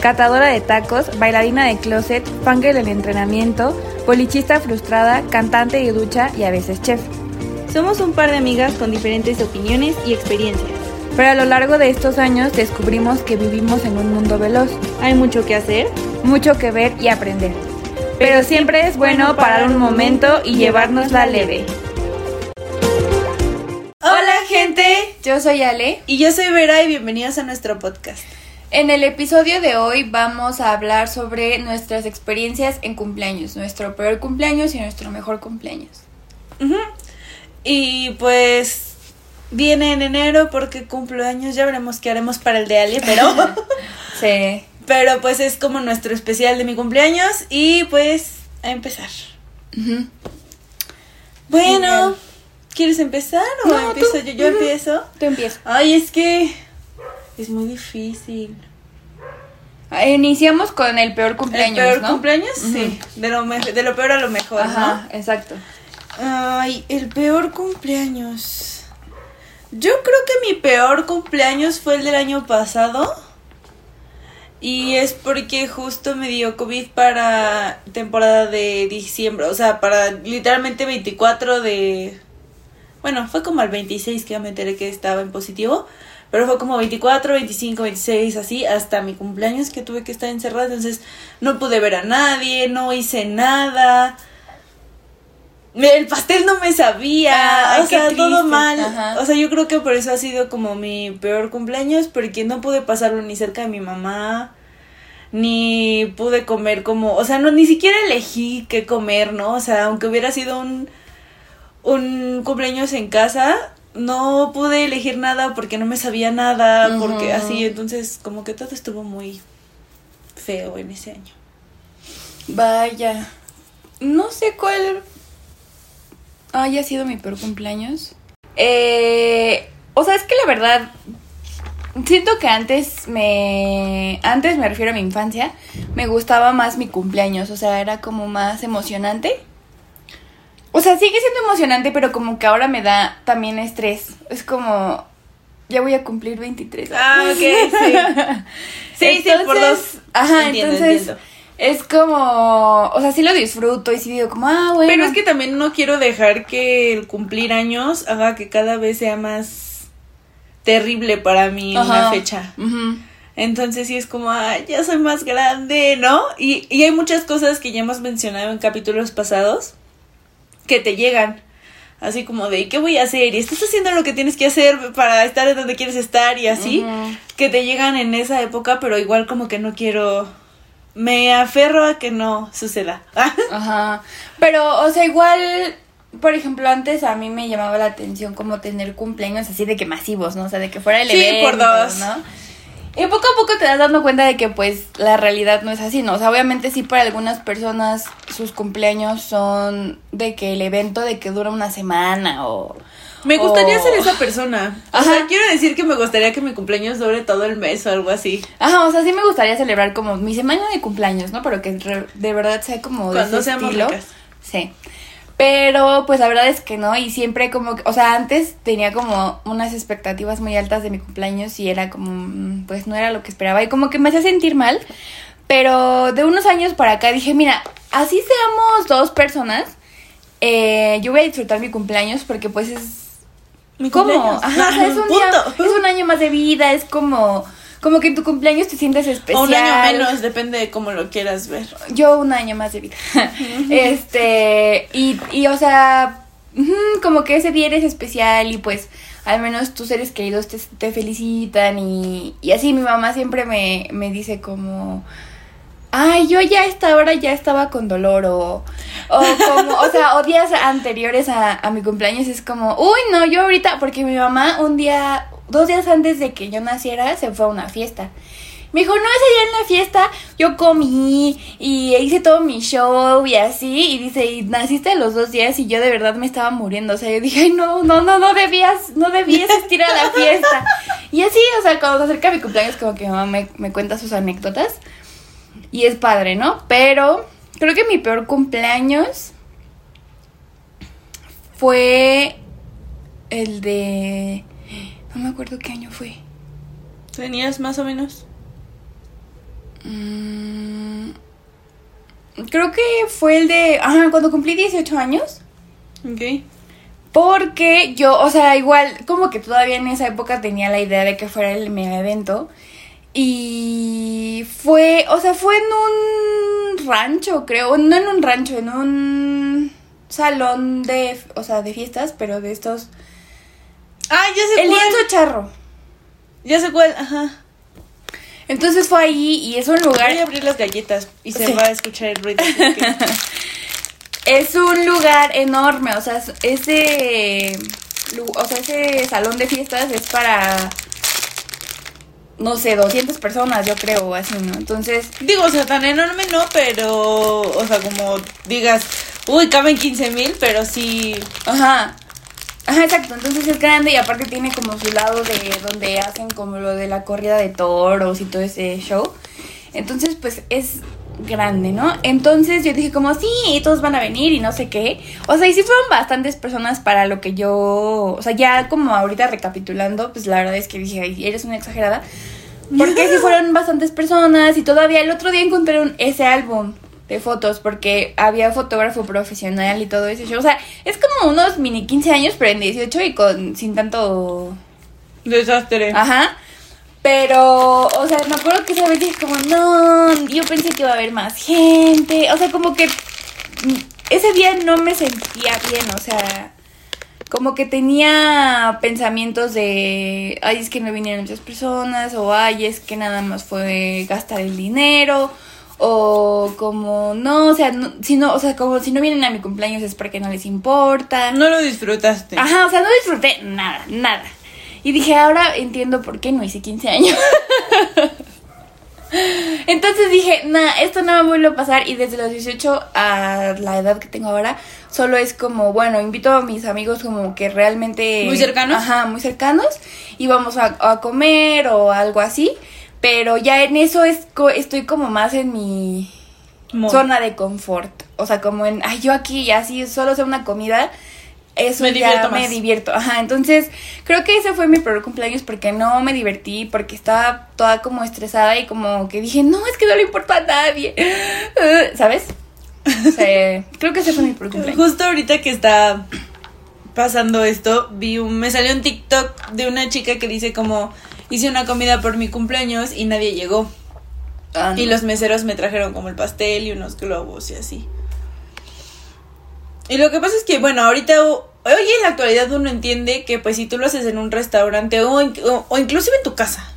catadora de tacos, bailarina de closet, fangirl del entrenamiento, polichista frustrada, cantante de ducha y a veces chef. Somos un par de amigas con diferentes opiniones y experiencias. Pero a lo largo de estos años descubrimos que vivimos en un mundo veloz. Hay mucho que hacer, mucho que ver y aprender. Pero siempre es bueno parar un momento y llevárnosla leve. Hola gente, yo soy Ale y yo soy Vera y bienvenidos a nuestro podcast. En el episodio de hoy vamos a hablar sobre nuestras experiencias en cumpleaños, nuestro peor cumpleaños y nuestro mejor cumpleaños. Y pues viene en enero porque cumpleaños, ya veremos qué haremos para el de Ale, pero sí. Pero pues es como nuestro especial de mi cumpleaños y pues a empezar. Bueno, ¿quieres empezar o empiezo yo? ¿Yo empiezo? Tú empiezas. Ay, es que es muy difícil. Ah, iniciamos con el peor cumpleaños, ¿El peor cumpleaños? Sí. De lo, de lo peor a lo mejor, Ajá, exacto. Ay, el peor cumpleaños. Yo creo que mi peor cumpleaños fue el del año pasado. Y es porque justo me dio COVID para temporada de diciembre. O sea, para literalmente 24 de... Bueno, fue como al 26 que ya me enteré que estaba en positivo. Pero fue como 24, 25, 26, así, hasta mi cumpleaños que tuve que estar encerrada. Entonces no pude ver a nadie, no hice nada. El pastel no me sabía, o sea, todo mal. O sea, yo creo que por eso ha sido como mi peor cumpleaños, porque no pude pasarlo ni cerca de mi mamá, ni pude comer como, o sea, no ni siquiera elegí qué comer, ¿no? O sea, aunque hubiera sido un un cumpleaños en casa, no pude elegir nada porque no me sabía nada, porque así, entonces como que todo estuvo muy feo en ese año. Vaya. No sé cuál haya sido mi peor cumpleaños. Eh, o sea, es que la verdad, siento que antes me... Antes me refiero a mi infancia, me gustaba más mi cumpleaños, o sea, era como más emocionante. O sea, sigue siendo emocionante, pero como que ahora me da también estrés. Es como, ya voy a cumplir 23. Ah, ok, sí. sí, sí, por dos. Ajá, entonces es como, o sea, sí lo disfruto y sí digo como, ah, bueno. Pero es que también no quiero dejar que el cumplir años haga que cada vez sea más terrible para mí una fecha. Entonces sí es como, ah, ya soy más grande, ¿no? Y, y hay muchas cosas que ya hemos mencionado en capítulos pasados que te llegan. Así como de, ¿qué voy a hacer? Y estás haciendo lo que tienes que hacer para estar en donde quieres estar y así. Que te llegan en esa época, pero igual como que no quiero me aferro a que no suceda. Ajá. Pero, o sea, igual, por ejemplo, antes a mí me llamaba la atención como tener cumpleaños así de que masivos, ¿no? O sea, de que fuera el sí, por dos. ¿no? Y poco a poco te das dando cuenta de que pues la realidad no es así, ¿no? O sea, obviamente sí para algunas personas sus cumpleaños son de que el evento de que dura una semana o me gustaría ser esa persona. O sea, quiero decir que me gustaría que mi cumpleaños dure todo el mes o algo así. Ajá, o sea, sí me gustaría celebrar como mi semana de cumpleaños, ¿no? Pero que de verdad sea como de Cuando seamos estilo. Sí. Pero pues la verdad es que no, y siempre como, o sea, antes tenía como unas expectativas muy altas de mi cumpleaños y era como, mm, pues no era lo que esperaba y como que me hacía sentir mal. Pero de unos años para acá dije, mira, así seamos dos personas, eh, yo voy a disfrutar mi cumpleaños porque pues es mi ¿Cómo? Ajá, es un, es un año más de vida, es como como que en tu cumpleaños te sientes especial. O un año menos, depende de cómo lo quieras ver. Yo un año más de vida. este, y, y o sea, como que ese día eres especial y pues al menos tus seres queridos te, te felicitan y, y así mi mamá siempre me, me dice como ay, yo ya a esta hora ya estaba con dolor o, o como, o sea, o días anteriores a, a mi cumpleaños es como, uy, no, yo ahorita, porque mi mamá un día, dos días antes de que yo naciera, se fue a una fiesta. Me dijo, no, ese día en la fiesta yo comí y hice todo mi show y así. Y dice, y naciste los dos días y yo de verdad me estaba muriendo. O sea, yo dije, ay, no, no, no, no debías, no debías asistir a la fiesta. Y así, o sea, cuando se acerca mi cumpleaños, como que mi mamá me, me cuenta sus anécdotas. Y es padre, ¿no? Pero creo que mi peor cumpleaños fue el de... No me acuerdo qué año fue. ¿Tenías más o menos? Mm, creo que fue el de... Ajá, cuando cumplí 18 años. Ok. Porque yo, o sea, igual, como que todavía en esa época tenía la idea de que fuera el mega evento. Y fue, o sea, fue en un rancho, creo. No en un rancho, en un salón de, o sea, de fiestas, pero de estos... Ah, ya sé El cuál. lienzo charro. Ya sé cuál, ajá. Entonces fue ahí y es un lugar... Voy a abrir las galletas y se Sí. va a escuchar el ruido. porque- Es un lugar enorme, o sea, es- ese, o sea, ese salón de fiestas es para, no sé, 200 personas, yo creo, o así, ¿no? Entonces, Digo, o sea, tan enorme no, pero, o sea, como digas, uy, caben 15 mil, pero sí. ajá, ajá, exacto, entonces es grande y aparte tiene como su lado de donde hacen como lo de la corrida de toros y todo ese show. Entonces, pues es grande, ¿no? Entonces yo dije como, sí, todos van a venir y no sé qué. O sea, y sí fueron bastantes personas para lo que yo, o sea, ya como ahorita recapitulando, pues la verdad es que dije, ay, eres una exagerada. Porque sí fueron bastantes personas y todavía el otro día encontré un- ese álbum de fotos porque había fotógrafo profesional y todo show. O sea, es como unos mini 15 años, pero en 18 y con sin tanto Desastre. Ajá. Pero, o sea, me acuerdo que esa vez dije como, no, yo pensé que iba a haber más gente. O sea, como que ese día no me sentía bien, o sea, como que tenía pensamientos de, ay, es que no vinieron muchas personas, o ay, es que nada más fue gastar el dinero, o como, no, o sea, no, si no, o sea, como si no vienen a mi cumpleaños es porque no les importa. No lo disfrutaste. Ajá, o sea, no disfruté nada, nada. Y dije, ahora entiendo por qué no hice 15 años. Entonces dije, nah, esto no me vuelve a pasar. Y desde los 18 a la edad que tengo ahora, solo es como, bueno, invito a mis amigos como que realmente... ¿Muy cercanos? Ajá, muy cercanos. Y vamos a, a comer o algo así. Pero ya en eso es, co- estoy como más en mi zona de confort. O sea, como en, ay, yo aquí y así, solo sea una comida, eso Me ya divierto me más. divierto. Ajá, entonces creo que ese fue mi peor cumpleaños porque no me divertí, porque estaba toda como estresada y como que dije, no, es que no le importa a nadie. ¿Sabes? O sea, creo que ese fue mi peor cumpleaños. Justo ahorita que está pasando esto, vi un, me salió un TikTok de una chica que dice como hice una comida por mi cumpleaños y nadie llegó. Ah, no. Y los meseros me trajeron como el pastel y unos globos y así. Y lo que pasa es que, bueno, ahorita, hoy en la actualidad uno entiende que pues si tú lo haces en un restaurante o, o, o inclusive en tu casa,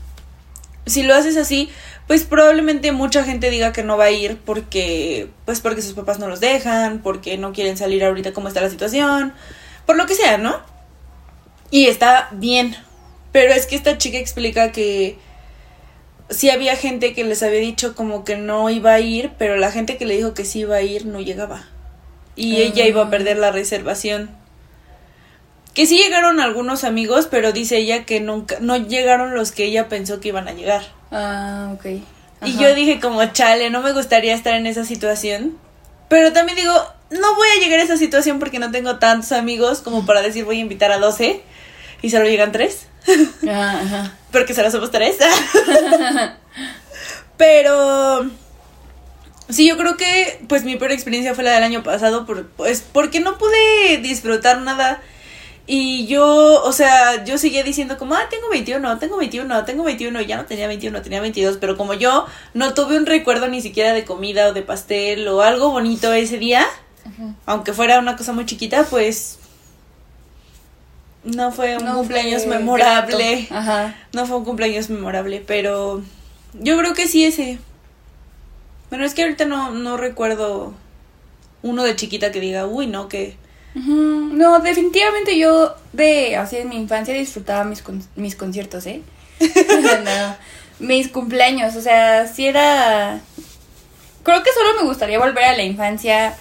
si lo haces así, pues probablemente mucha gente diga que no va a ir porque, pues porque sus papás no los dejan, porque no quieren salir ahorita como está la situación, por lo que sea, ¿no? Y está bien. Pero es que esta chica explica que sí había gente que les había dicho como que no iba a ir, pero la gente que le dijo que sí iba a ir no llegaba. Y Ah. ella iba a perder la reservación. Que sí llegaron algunos amigos, pero dice ella que nunca no llegaron los que ella pensó que iban a llegar. Ah, ok. Y yo dije como, chale, no me gustaría estar en esa situación. Pero también digo, no voy a llegar a esa situación porque no tengo tantos amigos como para decir voy a invitar a 12 y solo llegan 3. Ajá, ajá. Porque solo somos tres. Pero sí, yo creo que pues mi peor experiencia fue la del año pasado, por, pues porque no pude disfrutar nada. Y yo, o sea, yo seguía diciendo como, ah, tengo 21, tengo 21, tengo 21, y ya no tenía 21, tenía 22, pero como yo no tuve un recuerdo ni siquiera de comida o de pastel o algo bonito ese día, aunque fuera una cosa muy chiquita, pues no fue un No cumpleaños fue memorable. Ajá. No fue un cumpleaños memorable, pero yo creo que sí ese. Bueno, es que ahorita no, no recuerdo uno de chiquita que diga, uy, no, que... No, definitivamente yo de así en mi infancia disfrutaba mis, con- mis conciertos, ¿eh? no, mis cumpleaños, o sea, si era... Creo que solo me gustaría volver a la infancia.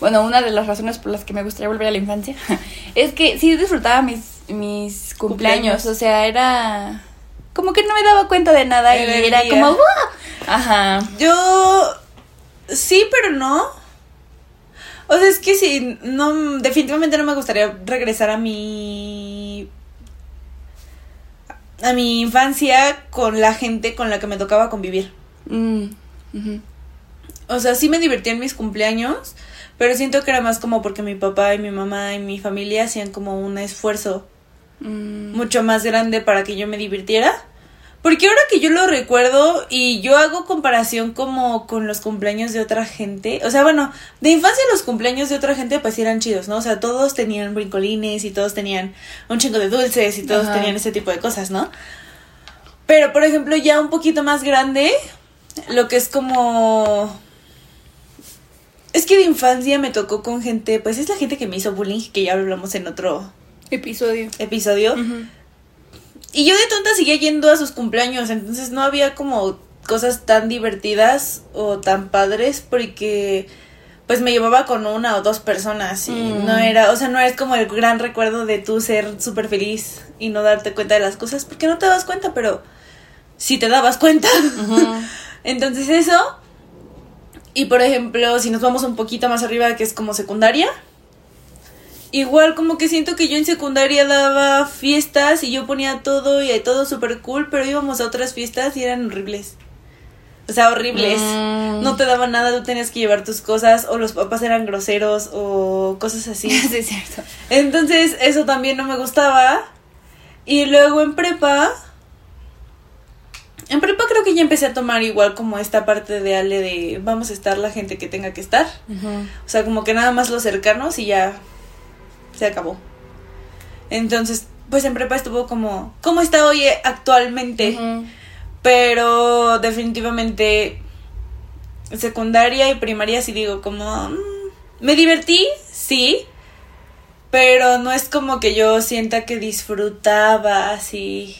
Bueno, una de las razones por las que me gustaría volver a la infancia es que sí disfrutaba mis, mis cumpleaños, Cumpleaños. o sea, era como que no me daba cuenta de nada y era como ¡guau! Ajá. Yo sí, pero no. O sea, es que sí, no, definitivamente no me gustaría regresar a mi a mi infancia con la gente con la que me tocaba convivir. Mm, ujú. O sea, sí me divertía en mis cumpleaños, pero siento que era más como porque mi papá y mi mamá y mi familia hacían como un esfuerzo Mm, mucho más grande para que yo me divirtiera. Porque ahora que yo lo recuerdo y yo hago comparación como con los cumpleaños de otra gente, o sea, bueno, de infancia los cumpleaños de otra gente pues sí eran chidos, ¿no? O sea, todos tenían brincolines y todos tenían un chingo de dulces y todos Ajá. tenían ese tipo de cosas, ¿no? Pero, por ejemplo, ya un poquito más grande, lo que es como... Es que de infancia me tocó con gente, pues es la gente que me hizo bullying, que ya hablamos en otro Episodio. episodio. Y yo de tonta seguía yendo a sus cumpleaños, entonces no había como cosas tan divertidas o tan padres porque pues me llevaba con una o dos personas y Mm. no era, o sea, no es como el gran recuerdo de tú ser súper feliz y no darte cuenta de las cosas porque no te das cuenta, pero sí te dabas cuenta. Entonces eso. Y por ejemplo, si nos vamos un poquito más arriba, que es como secundaria. Igual como que siento que yo en secundaria daba fiestas y yo ponía todo y todo súper cool, pero íbamos a otras fiestas y eran horribles. O sea, horribles. Mm. No te daban nada, tú tenías que llevar tus cosas o los papás eran groseros o cosas así. Sí, es cierto. Entonces eso también no me gustaba. Y luego en prepa... En prepa creo que ya empecé a tomar igual como esta parte de Ale de vamos a estar la gente que tenga que estar. O sea, como que nada más los cercanos y ya se acabó. Entonces, pues en prepa estuvo como... ¿Cómo está hoy actualmente? Pero definitivamente secundaria y primaria sí digo como... mm, me divertí, sí. Pero no es como que yo sienta que disfrutaba así.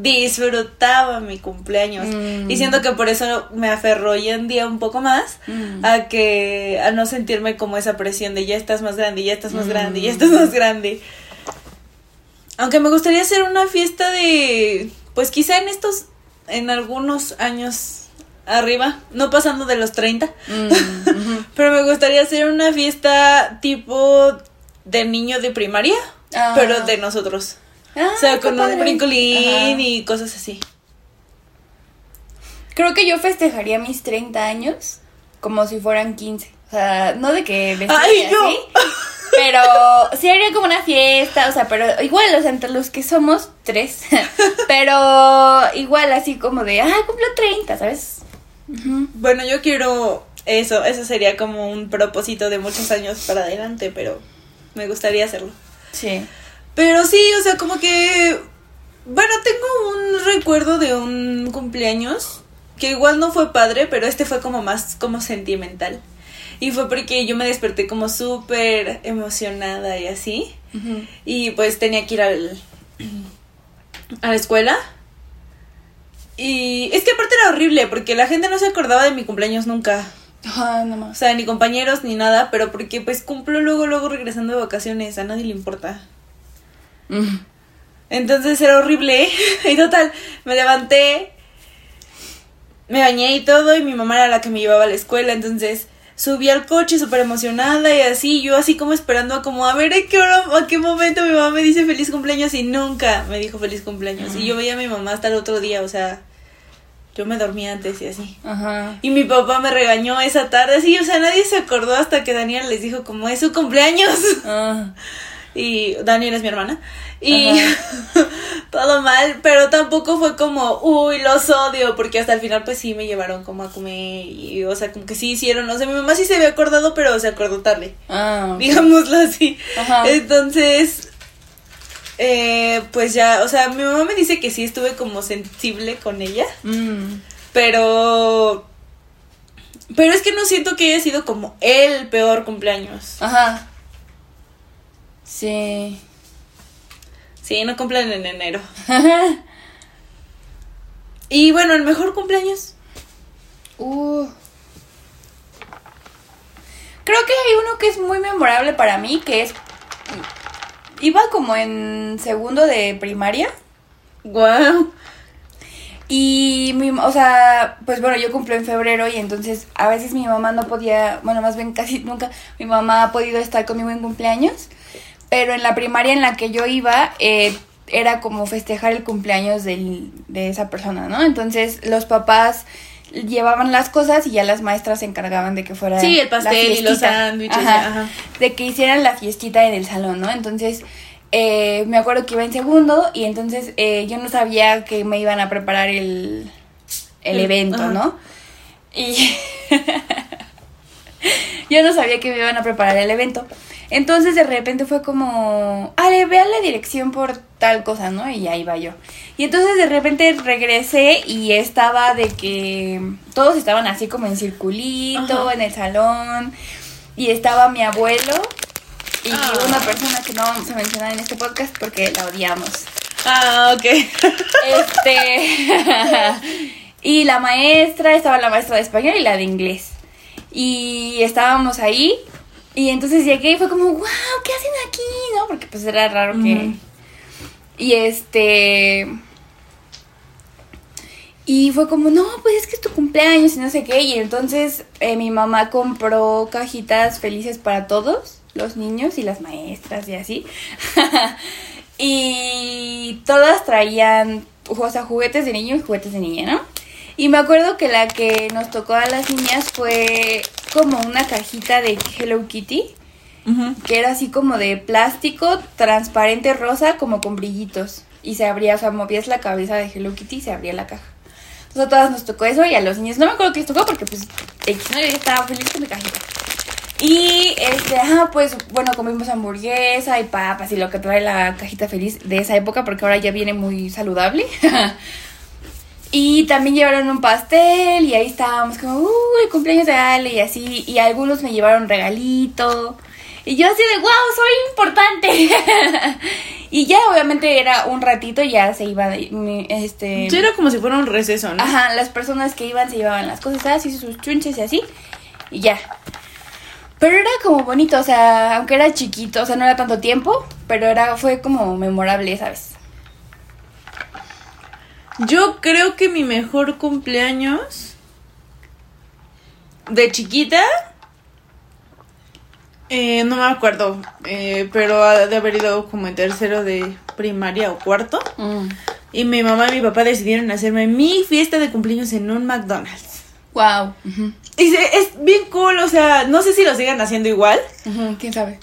Disfrutaba mi cumpleaños. Mm. Y siento que por eso me aferro hoy en día un poco más Mm. a que a no sentirme como esa presión de ya estás más grande, ya estás más Mm. grande, ya estás más grande. Aunque me gustaría hacer una fiesta de pues quizá en estos en algunos años arriba, no pasando de los 30, Mm, ujú. pero me gustaría hacer una fiesta tipo de niño de primaria, Ah. pero de nosotros. Ah, o sea, con un brincolín Ajá. y cosas así. Creo que yo festejaría mis 30 años como si fueran 15. O sea, no de que vestida ¡Ay, así, pero sí haría como una fiesta, o sea, pero igual, o sea, entre los que somos tres, pero igual así como de, ah, cumplo 30, ¿sabes? Bueno, yo quiero eso, eso sería como un propósito de muchos años para adelante, pero me gustaría hacerlo. Sí. Pero sí, o sea, como que bueno, tengo un recuerdo de un cumpleaños que igual no fue padre, pero este fue como más como sentimental. Y fue porque yo me desperté como súper emocionada y así. Y pues tenía que ir al, a la escuela. Y es que aparte era horrible porque la gente no se acordaba de mi cumpleaños nunca. Ah, no O más. sea, ni compañeros ni nada, pero porque pues cumplo luego, luego regresando de vacaciones. A nadie le importa. Mm. Entonces era horrible. y total, me levanté, me bañé y todo, y mi mamá era la que me llevaba a la escuela. Entonces subí al coche súper emocionada y así, yo así como esperando a como a ver a qué hora, a qué momento mi mamá me dice feliz cumpleaños y nunca me dijo feliz cumpleaños. Y yo veía a mi mamá hasta el otro día, o sea, yo me dormía antes y así. Ajá. Y mi papá me regañó esa tarde, así, o sea, nadie se acordó hasta que Daniel les dijo como es su cumpleaños. Ah. Y Daniel es mi hermana. Y todo mal, pero tampoco fue como, uy, los odio, porque hasta el final pues sí me llevaron como a comer y, o sea, como que sí hicieron, o sea, mi mamá sí se había acordado, pero se acordó tarde, Ah. digámoslo así. Ajá. Entonces, eh, pues ya, o sea, mi mamá me dice que sí estuve como sensible con ella, Mm. pero... Pero es que no siento que haya sido como el peor cumpleaños. Ajá. Sí. Sí, no cumplen en enero. Y bueno, el mejor cumpleaños. Uh. Creo que hay uno que es muy memorable para mí, que es... Iba como en segundo de primaria. Wow. Y mi, o sea, pues bueno, yo cumplo en febrero y entonces a veces mi mamá no podía, bueno, más bien casi nunca mi mamá ha podido estar conmigo en cumpleaños, pero en la primaria en la que yo iba eh, era como festejar el cumpleaños del, de esa persona, ¿no? Entonces los papás llevaban las cosas y ya las maestras se encargaban de que fuera Sí, el la pastel y los sándwiches. Ajá. Ajá. de que hicieran la fiestita en el salón, ¿no? Entonces, eh, me acuerdo que iba en segundo y entonces eh, yo no sabía que me iban a preparar el, el El- evento, ajá. ¿no? Y yo no sabía que me iban a preparar el evento. Entonces de repente fue como, Ale, vea la dirección por tal cosa, ¿no? Y ahí va yo. Y entonces de repente regresé y estaba de que todos estaban así como en circulito, Ajá. en el salón. Y estaba mi abuelo y Ah. una persona que no vamos a mencionar en este podcast porque la odiamos. Ah, ok. Este. y la maestra, estaba la maestra de español y la de inglés. Y estábamos ahí. Y entonces llegué y fue como, wow, ¿qué hacen aquí? ¿No? Porque pues era raro que. Y este. Y fue como, no, pues es que es tu cumpleaños y no sé qué. Y entonces eh, mi mamá compró cajitas felices para todos, los niños y las maestras y así. y todas traían, o sea, juguetes de niño y juguetes de niña, ¿no? Y me acuerdo que la que nos tocó a las niñas fue como una cajita de Hello Kitty, que era así como de plástico transparente rosa, como con brillitos. Y se abría, o sea, movías la cabeza de Hello Kitty y se abría la caja. Entonces a todas nos tocó eso y a los niños no me acuerdo qué les tocó porque pues X, ¿no? Yo estaba feliz con mi cajita. Y este, ajá, pues bueno, comimos hamburguesa y papas y lo que trae la cajita feliz de esa época porque ahora ya viene muy saludable. y también llevaron un pastel y ahí estábamos como, uy, el cumpleaños de Ale y así. Y algunos me llevaron regalito. Y yo así de, wow, soy importante. y ya obviamente era un ratito y ya se iba, este... Sí, era como si fuera un receso, ¿no? Ajá, las personas que iban se llevaban las cosas así, sus chunches y así, y ya. Pero era como bonito, o sea, aunque era chiquito, o sea, no era tanto tiempo, pero era fue como memorable, ¿sabes? Yo creo que mi mejor cumpleaños de chiquita, eh, no me acuerdo, eh, pero ha de haber ido como en tercero de primaria o cuarto. Y mi mamá y mi papá decidieron hacerme mi fiesta de cumpleaños en un McDonald's. Wow. Y se- es bien cool, o sea, no sé si lo sigan haciendo igual, ¿Quién sabe?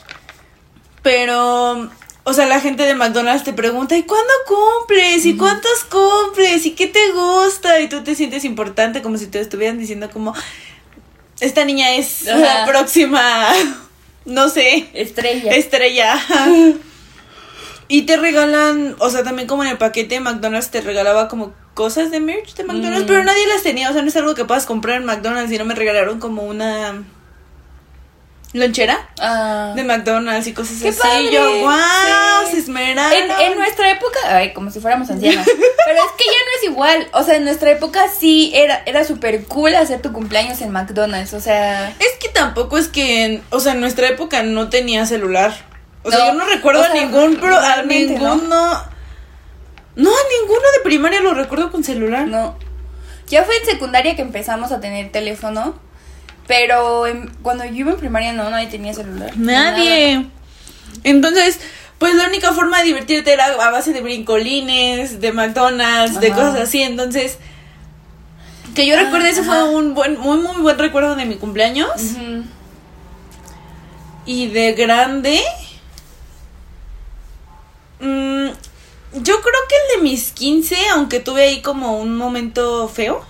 pero, o sea, la gente de McDonald's te pregunta, ¿y cuándo cumples? ¿Y cuántos cumples? ¿Y qué te gusta? Y tú te sientes importante, como si te estuvieran diciendo como, esta niña es la próxima, no sé, Estrella. estrella. Y te regalan, o sea, también como en el paquete de McDonald's te regalaba como cosas de merch de McDonald's, Mm. pero nadie las tenía, o sea, no es algo que puedas comprar en McDonald's y no me regalaron como una lonchera Ah. de McDonald's y cosas ¡Qué así. padre! Yo, wow, Sí. se esmeraron. En, en nuestra época, ay, como si fuéramos ancianos. Pero es que ya no es igual. O sea, en nuestra época sí era, era súper cool hacer tu cumpleaños en McDonald's. O sea. Es que tampoco es que, en- o sea, en nuestra época no tenía celular. O sea, No, yo no recuerdo o a sea, ningún pro, a ¿no? ninguno. No, a ninguno de primaria lo recuerdo con celular. No. Ya fue en secundaria que empezamos a tener teléfono. Pero en- cuando yo iba en primaria no, nadie tenía celular. Nadie. Entonces, pues la única forma de divertirte era a base de brincolines, de McDonald's, de cosas así. Entonces, que yo Ah, recuerde, ese fue un buen, muy, muy buen recuerdo de mi cumpleaños. Y de grande. mm, yo creo que el de mis 15, aunque tuve ahí como un momento feo.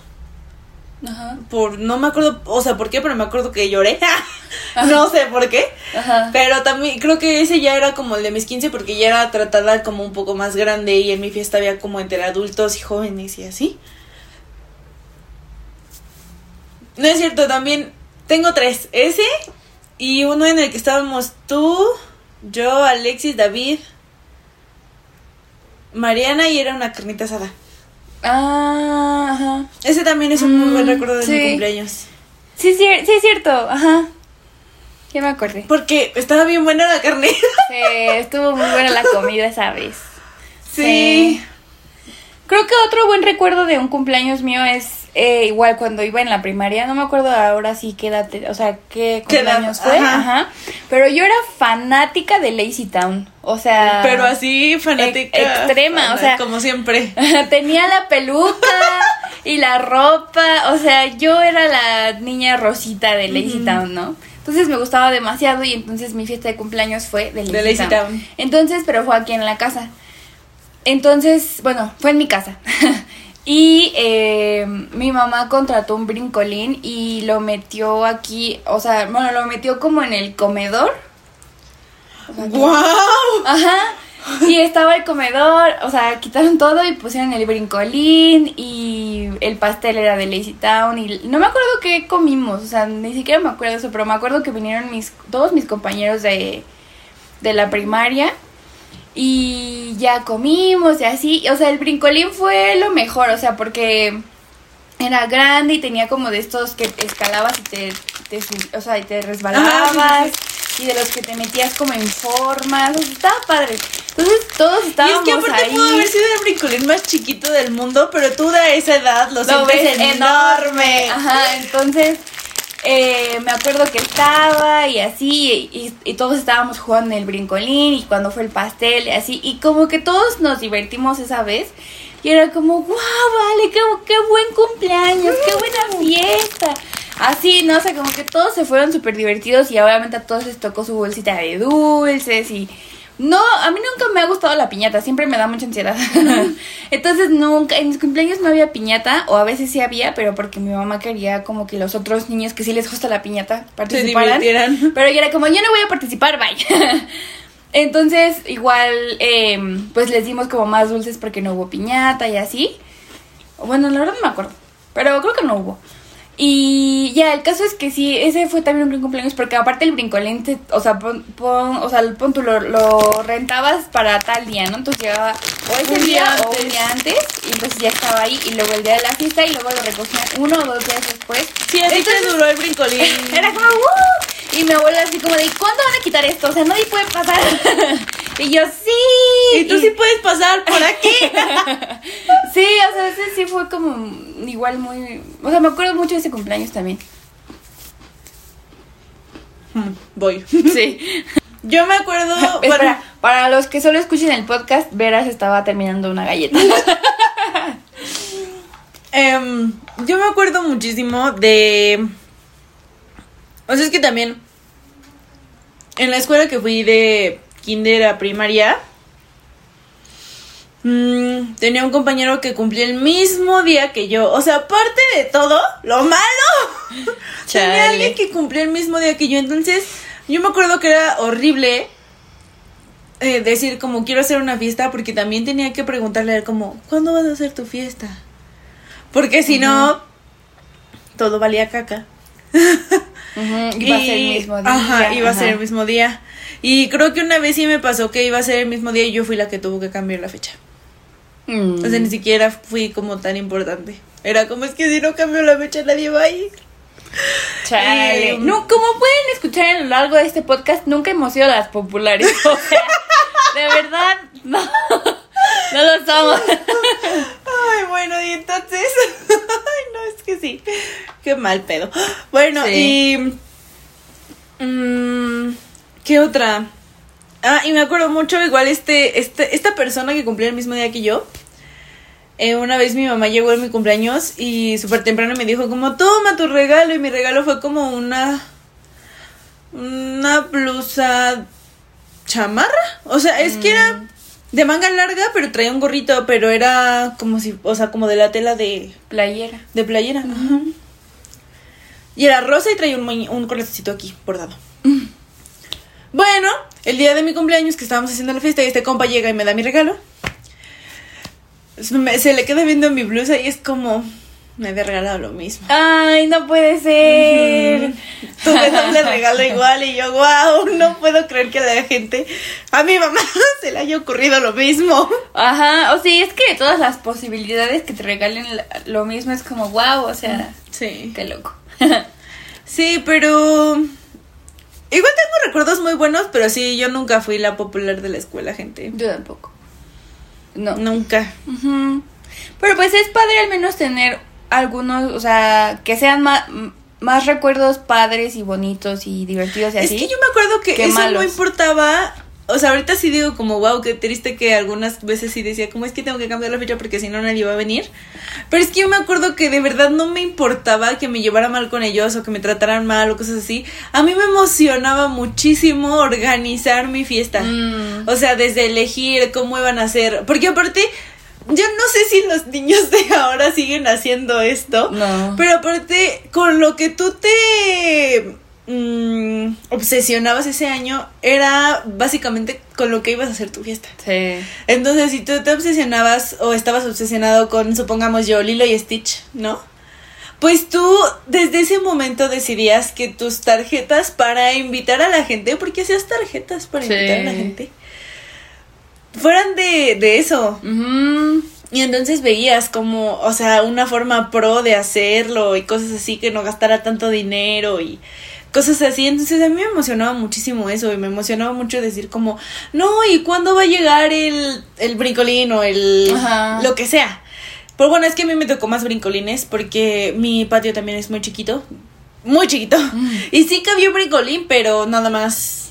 Ajá. Por, no me acuerdo, o sea, por qué, pero me acuerdo que lloré. no sé por qué. Ajá. Pero también creo que ese ya era como el de mis 15 porque ya era tratada como un poco más grande y en mi fiesta había como entre adultos y jóvenes y así. No es cierto, también tengo tres. Ese y uno en el que estábamos tú, yo, Alexis, David, Mariana y era una carnita asada. Ah, ajá. Ese también es un muy buen Mm, recuerdo de mi cumpleaños. Sí, sí, sí, es cierto, ajá. Ya me acordé. Porque estaba bien buena la carne. Sí, estuvo muy buena la comida esa vez. Sí. Creo que otro buen recuerdo de un cumpleaños mío es eh, igual cuando iba en la primaria. No me acuerdo ahora sí qué edad, o sea, qué cumpleaños fue. Ajá. Ajá. Pero yo era fanática de Lazy Town. O sea. Pero así fanática. Ex- extrema, o sea- Como siempre. Tenía la peluca y la ropa, o sea, yo era la niña rosita de Lazy Town, ¿no? Entonces me gustaba demasiado y entonces mi fiesta de cumpleaños fue de Lazy, De Lazy Town. Town. Entonces, pero fue aquí en la casa. Entonces, bueno, fue en mi casa. y eh, mi mamá contrató un brincolín y lo metió aquí, o sea, bueno, lo metió como en el comedor. O sea, que- ¡Wow! Ajá. Y estaba el comedor, o sea, quitaron todo y pusieron el brincolín y el pastel era de Lazy Town y no me acuerdo qué comimos, o sea, ni siquiera me acuerdo eso, pero me acuerdo que vinieron mis todos mis compañeros de, de la primaria y ya comimos y así, o sea, el brincolín fue lo mejor, o sea, porque era grande y tenía como de estos que escalabas y te, te o sea, y te resbalabas y de los que te metías como en formas, o sea, estaba padre. Entonces todos Y es estábamos que aparte ahí. pudo haber sido el brincolín más chiquito del mundo, pero tú de esa edad lo, Lo ves enorme. Ajá, entonces eh, me acuerdo que estaba y así, y, y todos estábamos jugando en el brincolín y cuando fue el pastel y así, y como que todos nos divertimos esa vez. Y era como, wow, vale, qué, qué buen cumpleaños, qué buena fiesta. Así, no sé, como que todos se fueron súper divertidos y obviamente a todos les tocó su bolsita de dulces y... No, a mí nunca me ha gustado la piñata, siempre me da mucha ansiedad. Entonces nunca, en mis cumpleaños no había piñata, o a veces sí había, pero porque mi mamá quería como que los otros niños que sí les gusta la piñata participaran. Pero yo era como, yo no voy a participar, bye. Entonces, igual, eh, pues les dimos como más dulces porque no hubo piñata y así. Bueno, la verdad no me acuerdo, pero creo que no hubo. Y ya, el caso es que sí, ese fue también un gran cumpleaños porque aparte el brincolín, te- o sea, pon, pon- o sea, el pon tú lo, lo rentabas para tal día, ¿no? Entonces llegaba o ese día, o un día antes y entonces ya estaba ahí y luego el día de la fiesta y luego lo recogían uno o dos días después. Sí, así Entonces, te duró el brincolín. era como, ¡uh! Y mi abuela así como de, ¿cuándo van a quitar esto? O sea, nadie puede pasar. y yo, sí. Y tú sí puedes pasar por aquí. Sí, o sea, ese sí fue como igual muy... O sea, me acuerdo mucho de ese cumpleaños también. Hmm, Voy. Sí. Yo me acuerdo. Espera, bueno, para los que solo escuchen el podcast, Veras estaba terminando una galleta. em, yo me acuerdo muchísimo de. O sea, es que también. En la escuela que fui de kinder a primaria. mm, tenía un compañero que cumplía el mismo día que yo. O sea, aparte de todo, lo malo. Tenía alguien que cumplía el mismo día que yo. Entonces, yo me acuerdo que era horrible eh, decir como quiero hacer una fiesta porque también tenía que preguntarle a él como, ¿cuándo vas a hacer tu fiesta? Porque si no, todo valía caca. Iba a ser el Y- mismo día. Ajá, iba a ser ajá. el mismo día. Y creo que una vez sí me pasó que iba a ser el mismo día y yo fui la que tuvo que cambiar la fecha. Mm. O sea, ni siquiera fui como tan importante. Era como es que si no cambio la fecha nadie va a ir. Chale. Eh, no, como pueden escuchar a lo largo de este podcast, nunca hemos sido las populares. O sea, de verdad, no. No lo somos. Ay, bueno, y entonces. Ay, no, es que sí. Qué mal pedo. Bueno, Sí. y. mm, ¿Qué otra? Ah, y me acuerdo mucho, igual, este, este, esta persona que cumplía el mismo día que yo. eh, una vez mi mamá llegó en mi cumpleaños y súper temprano me dijo como, toma tu regalo. Y mi regalo fue como una... Una blusa chamarra. O sea, es que era de manga larga, pero traía un gorrito, pero era como si, o sea, como de la tela de, Playera. de playera. ajá. Y era rosa y traía un, un corazoncito aquí bordado. Bueno, el día de mi cumpleaños que estábamos haciendo la fiesta y este compa llega y me da mi regalo. Se le queda viendo mi blusa y es como, me había regalado lo mismo. Ay, no puede ser. Tuve doble regalo igual y yo, wow, no puedo creer que a la gente, a mi mamá se le haya ocurrido lo mismo. Ajá, o sea, es que todas las posibilidades que te regalen lo mismo es como wow, o sea, Sí. qué loco. Sí, pero igual tengo recuerdos muy buenos, pero sí, yo nunca fui la popular de la escuela, gente. Yo tampoco. No. Nunca. Pero pues es padre al menos tener algunos, o sea, que sean más, más recuerdos padres y bonitos y divertidos y Es así. que yo me acuerdo que eso no importaba. O sea, ahorita sí digo como, wow, qué triste que algunas veces sí decía, como es que tengo que cambiar la fecha porque si no nadie va a venir. Pero es que yo me acuerdo que de verdad no me importaba que me llevara mal con ellos o que me trataran mal o cosas así. A mí me emocionaba muchísimo organizar mi fiesta. Mm. O sea, desde elegir cómo iban a ser. Porque aparte, yo no sé si los niños de ahora siguen haciendo esto. No. Pero aparte, con lo que tú te mm, obsesionabas ese año, era básicamente con lo que ibas a hacer tu fiesta. Sí. Entonces, si tú te obsesionabas o estabas obsesionado con, supongamos yo, Lilo y Stitch, ¿no? Pues tú desde ese momento decidías que tus tarjetas para invitar a la gente, porque hacías tarjetas para Sí. invitar a la gente, fueran de, de eso. Ujú. Y entonces veías como, o sea, una forma pro de hacerlo y cosas así que no gastara tanto dinero y cosas así. Entonces a mí me emocionaba muchísimo eso y me emocionaba mucho decir como, no, ¿y cuándo va a llegar el, el brincolín o el Ajá. lo que sea? Pero bueno, es que a mí me tocó más brincolines porque mi patio también es muy chiquito. Muy chiquito. Y sí cabía un brincolín, pero nada más.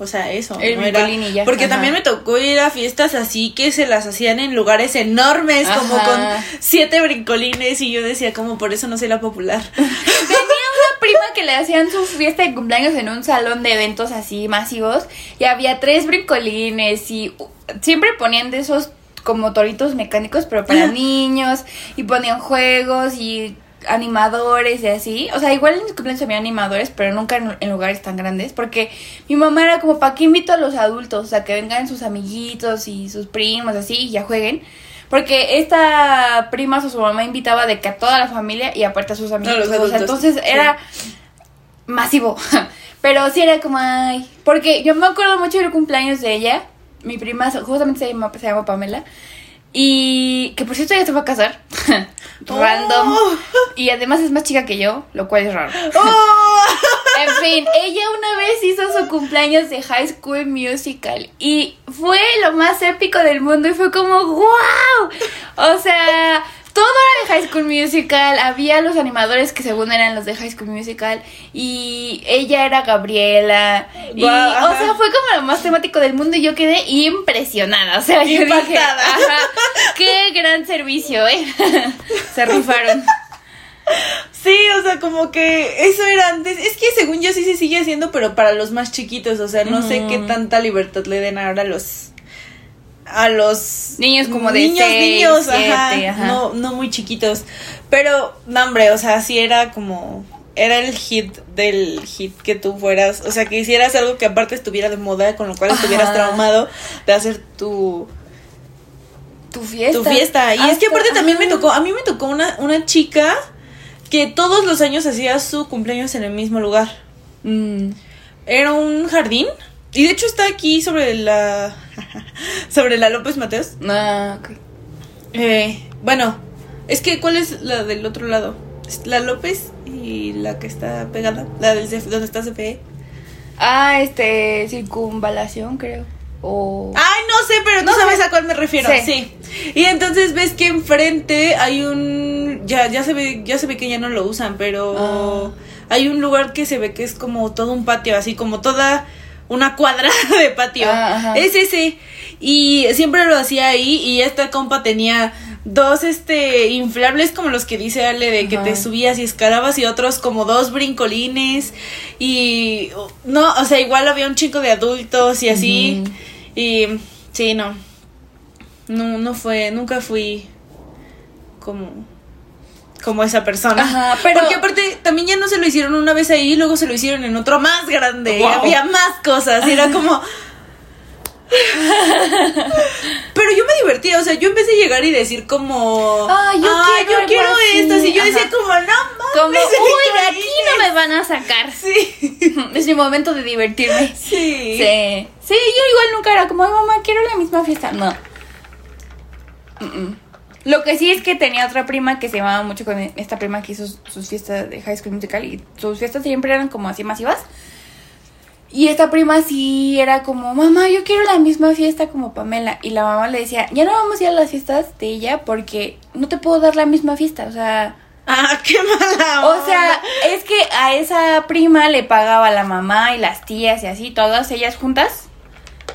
O sea, eso. El no era- ya, Porque ajá. también me tocó ir a fiestas así que se las hacían en lugares enormes, como con siete brincolines. Y yo decía, como por eso no soy la popular. Tenía una prima que le hacían su fiesta de cumpleaños en un salón de eventos así masivos y había tres brincolines y siempre ponían de esos como toritos mecánicos pero para niños y ponían juegos y animadores y así. O sea, igual en mis cumpleaños había animadores, pero nunca en, en lugares tan grandes porque mi mamá era como, ¿para qué invito a los adultos? O sea, que vengan sus amiguitos y sus primos así y ya jueguen. Porque esta prima o su mamá invitaba de que a toda la familia y aparte a sus amigos. los o sea, entonces sí. era masivo. Pero sí era como, ay. Porque yo me acuerdo mucho del cumpleaños de ella. Mi prima justamente se llama, se llama Pamela. Y que por cierto ya se va a casar. Random. Oh. Y además es más chica que yo, lo cual es raro. ¡Oh! En fin, ella una vez hizo su cumpleaños de High School Musical y fue lo más épico del mundo y fue como wow. O sea, todo era de High School Musical, había los animadores que según eran los de High School Musical y ella era Gabriela y o sea, fue como lo más temático del mundo y yo quedé impresionada, o sea, yo dije, Impactada. ajá, qué gran servicio, eh. Se rifaron. Sí, o sea, como que eso era antes. Es que según yo sí se sigue haciendo, pero para los más chiquitos. O sea, no sé qué tanta libertad le den ahora a los. A los Niños como de niños, seis, niños, ajá, siete, ajá. No, no muy chiquitos. Pero, no, hombre, o sea, sí era como. Era el hit del hit que tú fueras. O sea, que hicieras algo que aparte estuviera de moda, con lo cual estuvieras Ajá. traumado de hacer tu Tu fiesta. tu fiesta. Y es que aparte también me tocó, a mí me tocó una, una chica que todos los años hacía su cumpleaños en el mismo lugar. Mm. Era un jardín. Y de hecho está aquí sobre la. sobre la López Mateos. Ah, ok. Eh, bueno, es que ¿cuál es la del otro lado? La López y la que está pegada. La del CF donde está CFE. Ah, este, circunvalación, creo. O. Ay, no sé, pero tú No sabes sé. a cuál me refiero. Sí. Sí. Y entonces ves que enfrente hay un ya ya se ve ya se ve que ya no lo usan, pero Ah. hay un lugar que se ve que es como todo un patio, así como toda una cuadra de patio. Ah. Es ese. Y siempre lo hacía ahí y esta compa tenía dos este inflables como los que dice Ale de que Ajá. te subías y escalabas y otros como dos brincolines y no, o sea, igual había un chico de adultos y así. Y sí, no. No, no fue, nunca fui como como esa persona. Ajá, pero- Porque aparte también ya no se lo hicieron una vez ahí, luego se lo hicieron en otro más grande. y Wow. había más cosas. Y era como Pero yo me divertía, o sea, yo empecé a llegar y decir como, Ah, yo quiero yo quiero así". esto, y yo decía como, no mames, Como, uy, de aquí increíble". no me van a sacar. Sí. Es mi momento de divertirme. Sí. Sí. Sí, yo igual nunca era como, ay, mamá, quiero la misma fiesta. No. Mm-mm. Lo que sí es que tenía otra prima que se llamaba mucho con esta prima que hizo sus fiestas de High School Musical y sus fiestas siempre eran como así masivas. Y esta prima sí era como, mamá, yo quiero la misma fiesta como Pamela. Y la mamá le decía, ya no vamos a ir a las fiestas de ella porque no te puedo dar la misma fiesta. O sea, Ah, qué mala o sea, es que a esa prima le pagaba la mamá y las tías y así, todas ellas juntas,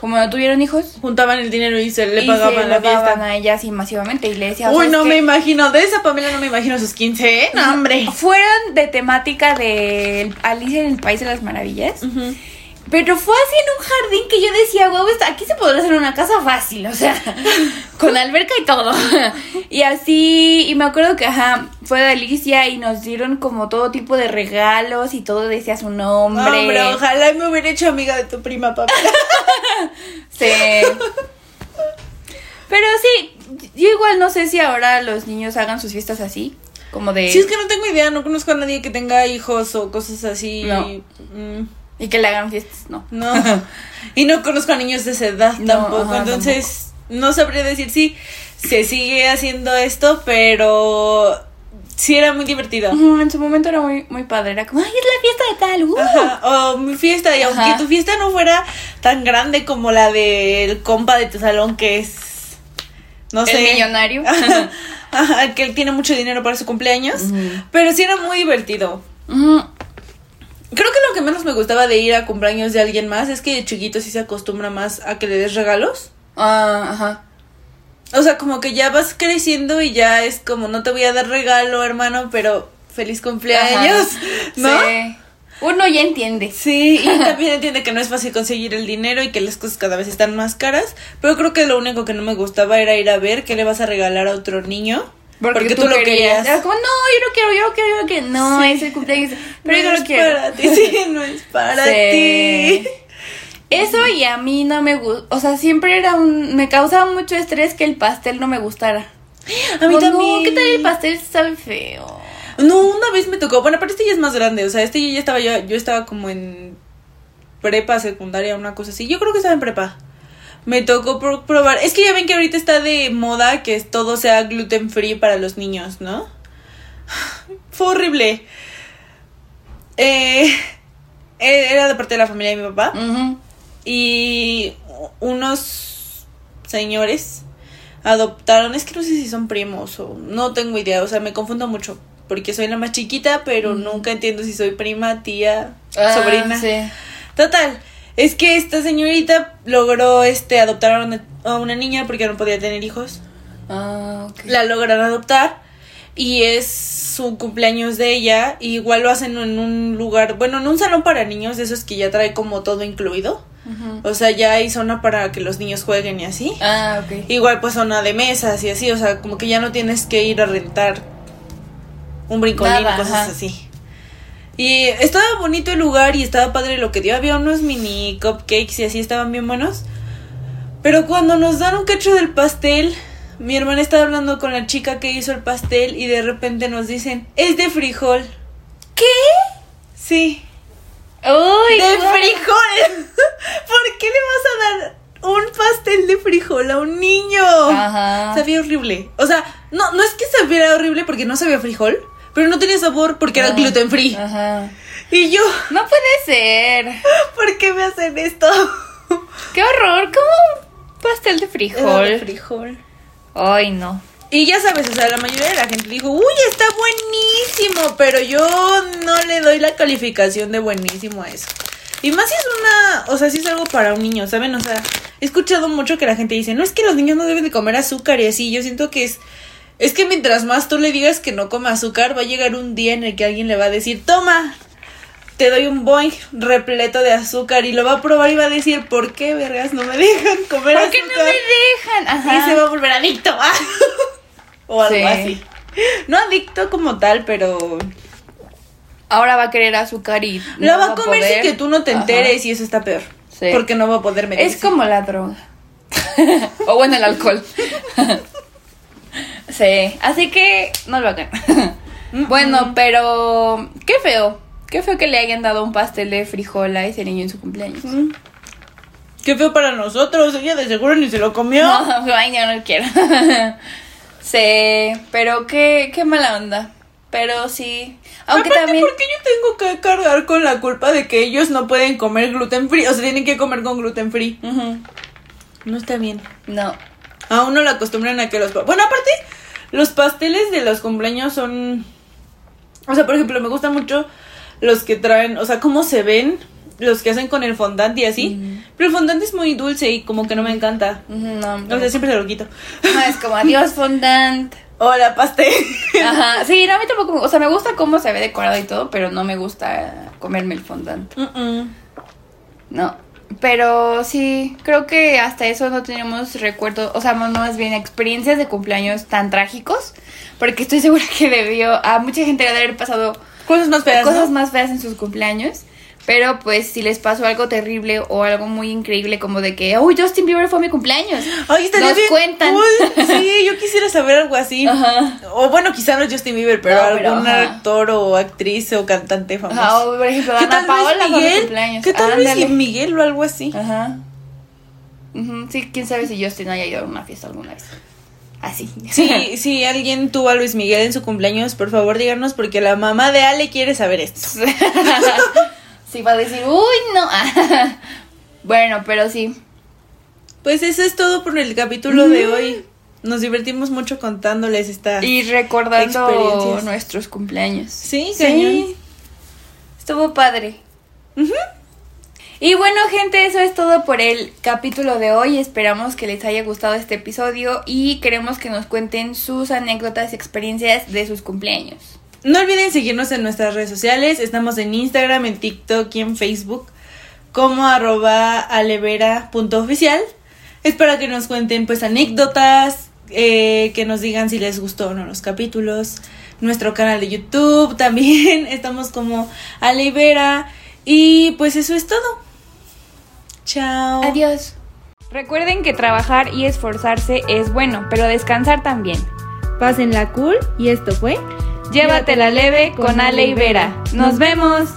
como no tuvieron hijos. juntaban el dinero y se le y pagaban se la fiesta. a ella así masivamente y le decía, Uy, "¿Sabes no me imagino, de esa Pamela no me imagino sus 15, ¿eh? No, hombre. Fueron de temática de Alicia en el País de las Maravillas. Ujú. Pero fue así en un jardín que yo decía, wow, aquí se podría hacer una casa fácil, o sea, con alberca y todo. Y así, y me acuerdo que, ajá, fue de Alicia y nos dieron como todo tipo de regalos y todo decía su nombre. Hombre, ojalá me hubiera hecho amiga de tu prima Pamela. Sí. Pero sí, yo igual no sé si ahora los niños hagan sus fiestas así, como de... Si es que no tengo idea, no conozco a nadie que tenga hijos o cosas así. No. Mm, Y que le hagan fiestas, no. no. y no conozco a niños de esa edad No, tampoco. ajá, entonces, no sabría decir si se sigue haciendo esto, pero sí era muy divertido. En su momento era muy, muy padre, era como, ay, es la fiesta de tal, uh". Ajá, o mi fiesta, y Ajá. aunque tu fiesta no fuera tan grande como la del compa de tu salón, que es, no El sé, millonario. Ajá, que él tiene mucho dinero para su cumpleaños, pero sí era muy divertido. Ujú. Que lo que menos me gustaba de ir a cumpleaños de alguien más es que de chiquito sí se acostumbra más a que le des regalos. Ah, ajá. O sea, como que ya vas creciendo y ya es como, no te voy a dar regalo, hermano, pero feliz cumpleaños, Ajá. ¿no? Sí. Uno ya entiende. Sí, y también entiende que no es fácil conseguir el dinero y que las cosas cada vez están más caras, pero creo que lo único que no me gustaba era ir a ver qué le vas a regalar a otro niño. Porque, tú, lo querías. Era como, no, yo no quiero, yo no quiero, yo no quiero. No, Sí. es el cumpleaños. Pero yo no no lo es quiero. para ti, sí, no es para Sí. ti. Eso y a mí no me gusta. O sea, siempre era un. Me causaba mucho estrés que el pastel no me gustara. A mí Como, también. No, ¿qué tal el pastel? Sabe feo. No, una vez me tocó, bueno, pero este ya es más grande, o sea, este yo ya estaba, yo, yo estaba como en prepa, secundaria, una cosa así, yo creo que estaba en prepa. Me tocó pro- probar, es que ya ven que ahorita está de moda que todo sea gluten free para los niños, ¿no? Fue horrible. Eh, era de parte de la familia de mi papá y unos señores adoptaron, es que no sé si son primos o no tengo idea, o sea, me confundo mucho porque soy la más chiquita, pero nunca entiendo si soy prima, tía, Ah, sobrina. Sí. Total, es que esta señorita logró este adoptar a una, a una niña porque no podía tener hijos. Ah, ok. La logran adoptar y es su cumpleaños de ella. y igual lo hacen en un lugar, bueno, en un salón para niños, de esos que ya trae como todo incluido. Ujú. O sea, ya hay zona para que los niños jueguen y así. Ah, ok. Igual pues zona de mesas y así, o sea, como que ya no tienes que ir a rentar un brincolín Nada, y cosas ajá. así. Y estaba bonito el lugar y estaba padre lo que dio. Había unos mini cupcakes y así estaban bien buenos. Pero cuando nos dan un cacho del pastel, mi hermana estaba hablando con la chica que hizo el pastel y de repente nos dicen, es de frijol. ¿Qué? Sí, Uy, de guau. frijol. ¿Por qué le vas a dar un pastel de frijol a un niño? Ajá. Sabía horrible. O sea, no, no es que sabiera horrible porque no sabía frijol, pero no tenía sabor porque era Ah, gluten free. Ajá. Y yo, No puede ser. ¿por qué me hacen esto? Qué horror. ¿Cómo un pastel de Era de frijol? frijol. Ay, no. Y ya sabes, o sea, la mayoría de la gente dijo, uy, está buenísimo, pero yo no le doy la calificación de buenísimo a eso. Y más si es una, o sea, si es algo para un niño, ¿saben? O sea, he escuchado mucho que la gente dice, no es que los niños no deben de comer azúcar y así, yo siento que es, es que mientras más tú le digas que no coma azúcar, va a llegar un día en el que alguien le va a decir, toma, te doy un boing repleto de azúcar y lo va a probar y va a decir, ¿por qué, vergas, no me dejan comer ¿Por azúcar? qué no me dejan? Ajá. Y se va a volver adicto. o algo Sí. así. No adicto como tal, pero Ahora va a querer azúcar y. la no va a comer poder. sin que tú no te Ajá. enteres y eso está peor. Sí. Porque no va a poder medir. Es como la droga. o bueno, el alcohol. sí, así que no lo hagan. bueno, pero qué feo. Qué feo que le hayan dado un pastel de frijol a ese niño en su cumpleaños. Qué feo para nosotros. Ella de seguro ni se lo comió. No, ay, yo no quiero. sí, pero qué, qué mala onda. Pero sí. Aunque Aparte, también. ¿por qué yo tengo que cargar con la culpa de que ellos no pueden comer gluten free? O sea, tienen que comer con gluten free. No está bien. No. A uno le acostumbran a que los... Bueno, aparte, los pasteles de los cumpleaños son... O sea, por ejemplo, me gustan mucho los que traen... O sea, cómo se ven los que hacen con el fondant y así. Pero el fondant es muy dulce y como que no me encanta. Ujú, No, O sea, siempre se lo quito. no, es como adiós fondant. Hola, pastel. Ajá, sí, no, a mí tampoco, o sea, me gusta cómo se ve decorado y todo, pero no me gusta comerme el fondant. Mm-mm. No, pero sí, creo que hasta eso no tenemos recuerdos, o sea, más- más bien experiencias de cumpleaños tan trágicos, porque estoy segura que debió, a mucha gente debe haber pasado Cosas más feas, cosas ¿no? más feas en sus cumpleaños. Pero pues si les pasó algo terrible o algo muy increíble como de que, uy, Justin Bieber fue mi cumpleaños. Ay, estaría Nos bien cuentan. cool. Sí, yo quisiera saber algo así. Ajá. O bueno, quizá no Justin Bieber, pero No, algún actor o actriz o cantante famoso. Ajá, o por ejemplo, ¿Qué Ana tal Paola Luis fue mi Miguel? cumpleaños. ¿Qué tal Ándale. Luis Miguel o algo así? Ajá. Sí, quién sabe si Justin haya ido a una fiesta alguna vez. Así. Sí, si alguien tuvo a Luis Miguel en su cumpleaños, por favor díganos porque la mamá de Ale quiere saber esto. sí, va a decir, uy, no. bueno, pero sí. Pues eso es todo por el capítulo de hoy. Nos divertimos mucho contándoles esta. Y recordando nuestros cumpleaños. Sí, cañón. Estuvo padre. Y bueno, gente, eso es todo por el capítulo de hoy. Esperamos que les haya gustado este episodio y queremos que nos cuenten sus anécdotas y experiencias de sus cumpleaños. No olviden seguirnos en nuestras redes sociales. Estamos en Instagram, en TikTok y en Facebook como arroba alevera.oficial. Es para que nos cuenten pues anécdotas, eh, que nos digan si les gustó o no los capítulos. Nuestro canal de YouTube también. Estamos como alevera. Y pues eso es todo. Chao. Adiós. Recuerden que trabajar y esforzarse es bueno, pero descansar también. Pásenla cool y esto fue Llévatela leve con Ale y Vera. ¡Nos vemos!